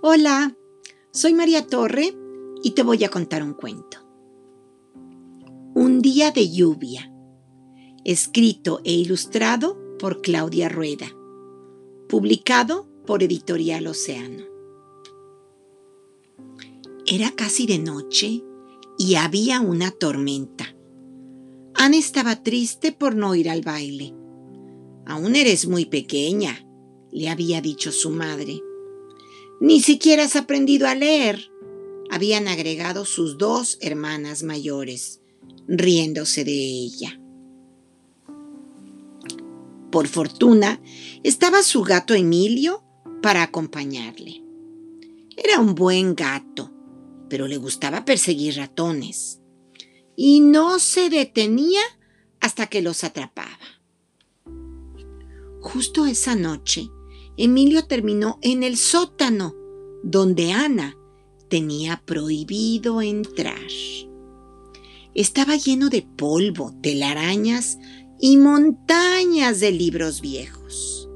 Hola, soy María Torre y te voy a contar un cuento. Un día de lluvia, escrito e ilustrado por Claudia Rueda, publicado por Editorial Océano. Era casi de noche y había una tormenta. Ana estaba triste por no ir al baile. Aún eres muy pequeña, le había dicho su madre. Ni siquiera has aprendido a leer, habían agregado sus dos hermanas mayores, riéndose de ella. Por fortuna, estaba su gato Emilio para acompañarle. Era un buen gato, pero le gustaba perseguir ratones. Y no se detenía hasta que los atrapaba. Justo esa noche, Emilio terminó en el sótano, donde Ana tenía prohibido entrar. Estaba lleno de polvo, telarañas y montañas de libros viejos.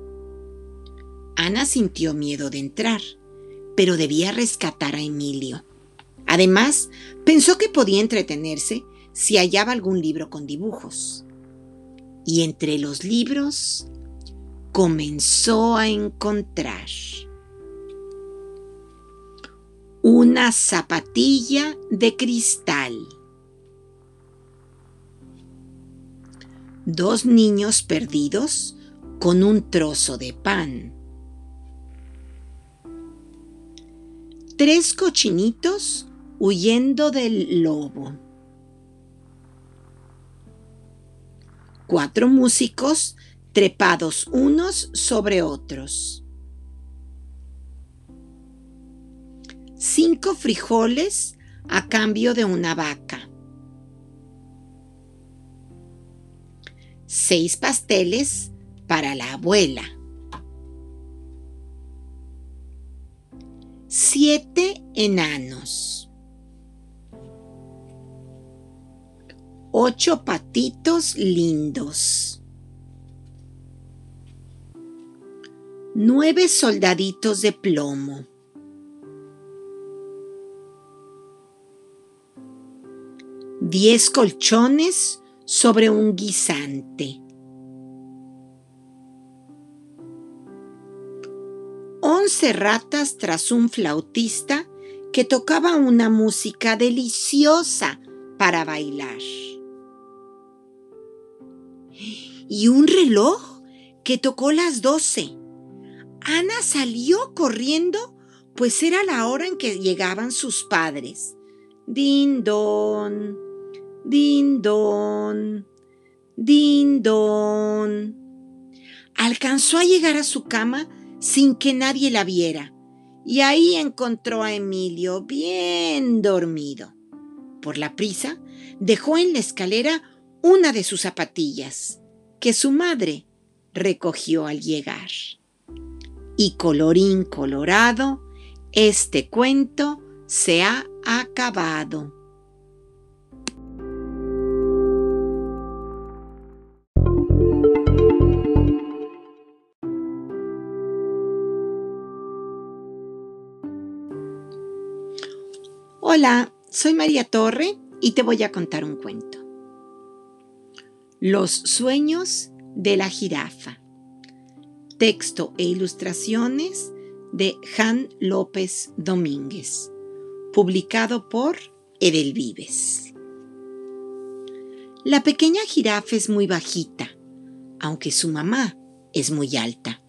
Ana sintió miedo de entrar, pero debía rescatar a Emilio. Además, pensó que podía entretenerse si hallaba algún libro con dibujos. Y entre los libros comenzó a encontrar una zapatilla de cristal. Dos niños perdidos con un trozo de pan. Tres cochinitos huyendo del lobo. Cuatro músicos trepados unos sobre otros. Cinco frijoles a cambio de una vaca. Seis pasteles para la abuela. Siete enanos. Ocho patitos lindos. nueve soldaditos de plomo. Diez colchones sobre un guisante. Once ratas tras un flautista que tocaba una música deliciosa para bailar. Y un reloj que tocó las doce Ana salió corriendo, pues era la hora en que llegaban sus padres. Din don, din don, din don. Alcanzó a llegar a su cama sin que nadie la viera, y ahí encontró a Emilio bien dormido. Por la prisa, dejó en la escalera una de sus zapatillas, que su madre recogió al llegar. Y colorín colorado, este cuento se ha acabado. Hola, soy María Torre y te voy a contar un cuento. Los sueños de la jirafa. Texto e ilustraciones de Jan López Domínguez. Publicado por Edelvives. La pequeña jirafa es muy bajita, aunque su mamá es muy alta.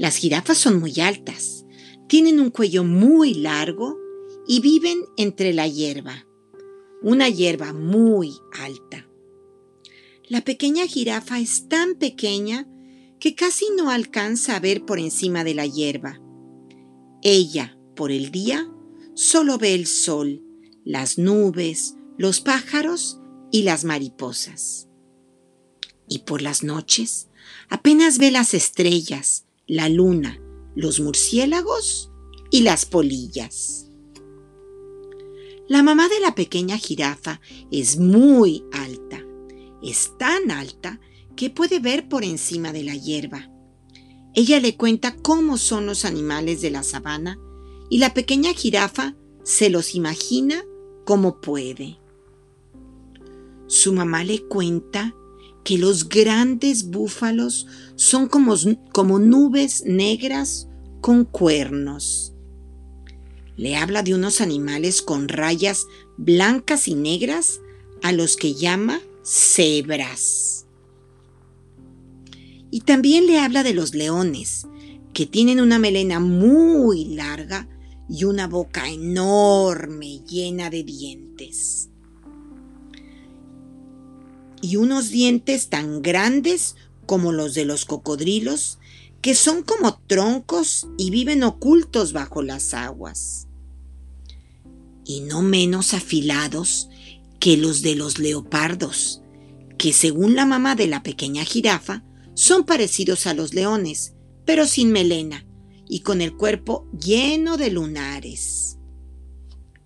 Las jirafas son muy altas, tienen un cuello muy largo y viven entre la hierba, una hierba muy alta. La pequeña jirafa es tan pequeña que casi no alcanza a ver por encima de la hierba. Ella, por el día, solo ve el sol, las nubes, los pájaros y las mariposas. Y por las noches apenas ve las estrellas, la luna, los murciélagos y las polillas. La mamá de la pequeña jirafa es muy alta. Es tan alta que puede ver por encima de la hierba. Ella le cuenta cómo son los animales de la sabana y la pequeña jirafa se los imagina como puede. Su mamá le cuenta que los grandes búfalos son como, como nubes negras con cuernos. Le habla de unos animales con rayas blancas y negras a los que llama cebras. Y también le habla de los leones, que tienen una melena muy larga y una boca enorme llena de dientes. Y unos dientes tan grandes como los de los cocodrilos que son como troncos y viven ocultos bajo las aguas, y no menos afilados que los de los leopardos, que según la mamá de la pequeña jirafa, son parecidos a los leones, pero sin melena y con el cuerpo lleno de lunares.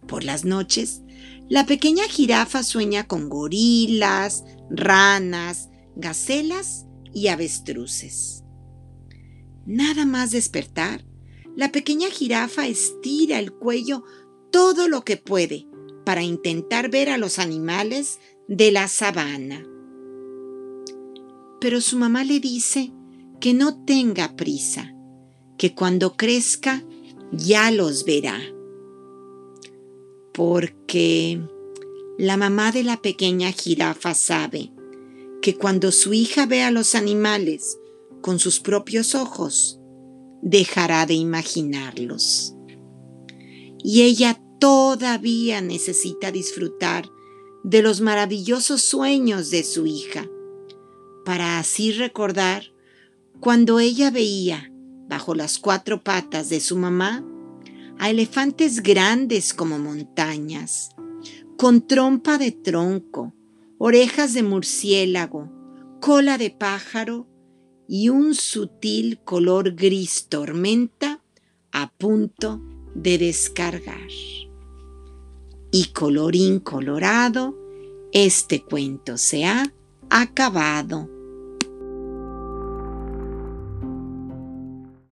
Por las noches, la pequeña jirafa sueña con gorilas, ranas, gacelas y avestruces. Nada más despertar, la pequeña jirafa estira el cuello todo lo que puede para intentar ver a los animales de la sabana. Pero su mamá le dice que no tenga prisa, que cuando crezca ya los verá. Porque la mamá de la pequeña jirafa sabe que cuando su hija ve a los animales con sus propios ojos, dejará de imaginarlos. Y ella todavía necesita disfrutar de los maravillosos sueños de su hija, para así recordar cuando ella veía, bajo las cuatro patas de su mamá, a elefantes grandes como montañas, con trompa de tronco, orejas de murciélago, cola de pájaro y un sutil color gris tormenta a punto de descargar. Y colorín colorado, este cuento se ha acabado.